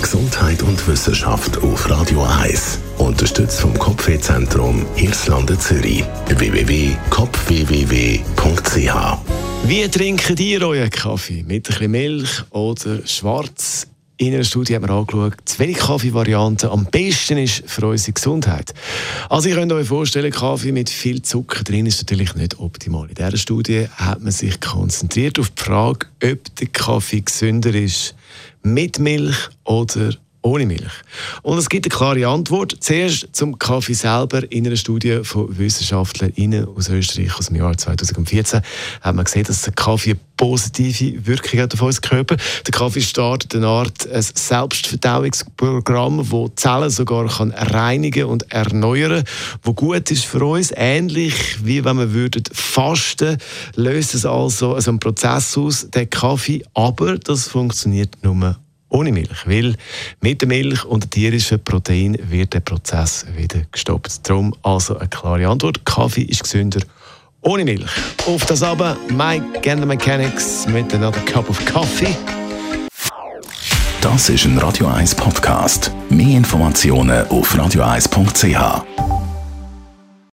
Gesundheit und Wissenschaft auf Radio 1. Unterstützt vom Kopfwehzentrum Irlande Zürich. www.kopfwww.ch Wie trinken ihr euren Kaffee? Mit ein bisschen Milch oder schwarz? In einer Studie haben wir angeschaut, zu welche Kaffeevariante am besten ist für unsere Gesundheit. Also, ihr könnt euch vorstellen, Kaffee mit viel Zucker drin ist natürlich nicht optimal. In dieser Studie hat man sich konzentriert auf die Frage, ob der Kaffee gesünder ist mit Milch oder ohne Milch? Und es gibt eine klare Antwort. Zuerst zum Kaffee selber. In einer Studie von WissenschaftlerInnen aus Österreich aus dem Jahr 2014 hat man gesehen, dass der Kaffee eine positive Wirkung hat auf unseren Körper. Der Kaffee startet eine Art ein Selbstverdauungsprogramm, die Zellen sogar kann reinigen und erneuern wo gut ist für uns. Ähnlich wie wenn wir würden fasten, löst es also einen Prozess aus, der Kaffee. Aber das funktioniert nur ohne Milch, weil mit der Milch und dem tierischen Protein wird der Prozess wieder gestoppt. Darum also eine klare Antwort. Kaffee ist gesünder ohne Milch. Auf das aber Mike Gander Mechanics mit Another Cup of Coffee. Das ist ein Radio 1 Podcast. Mehr Informationen auf radio1.ch.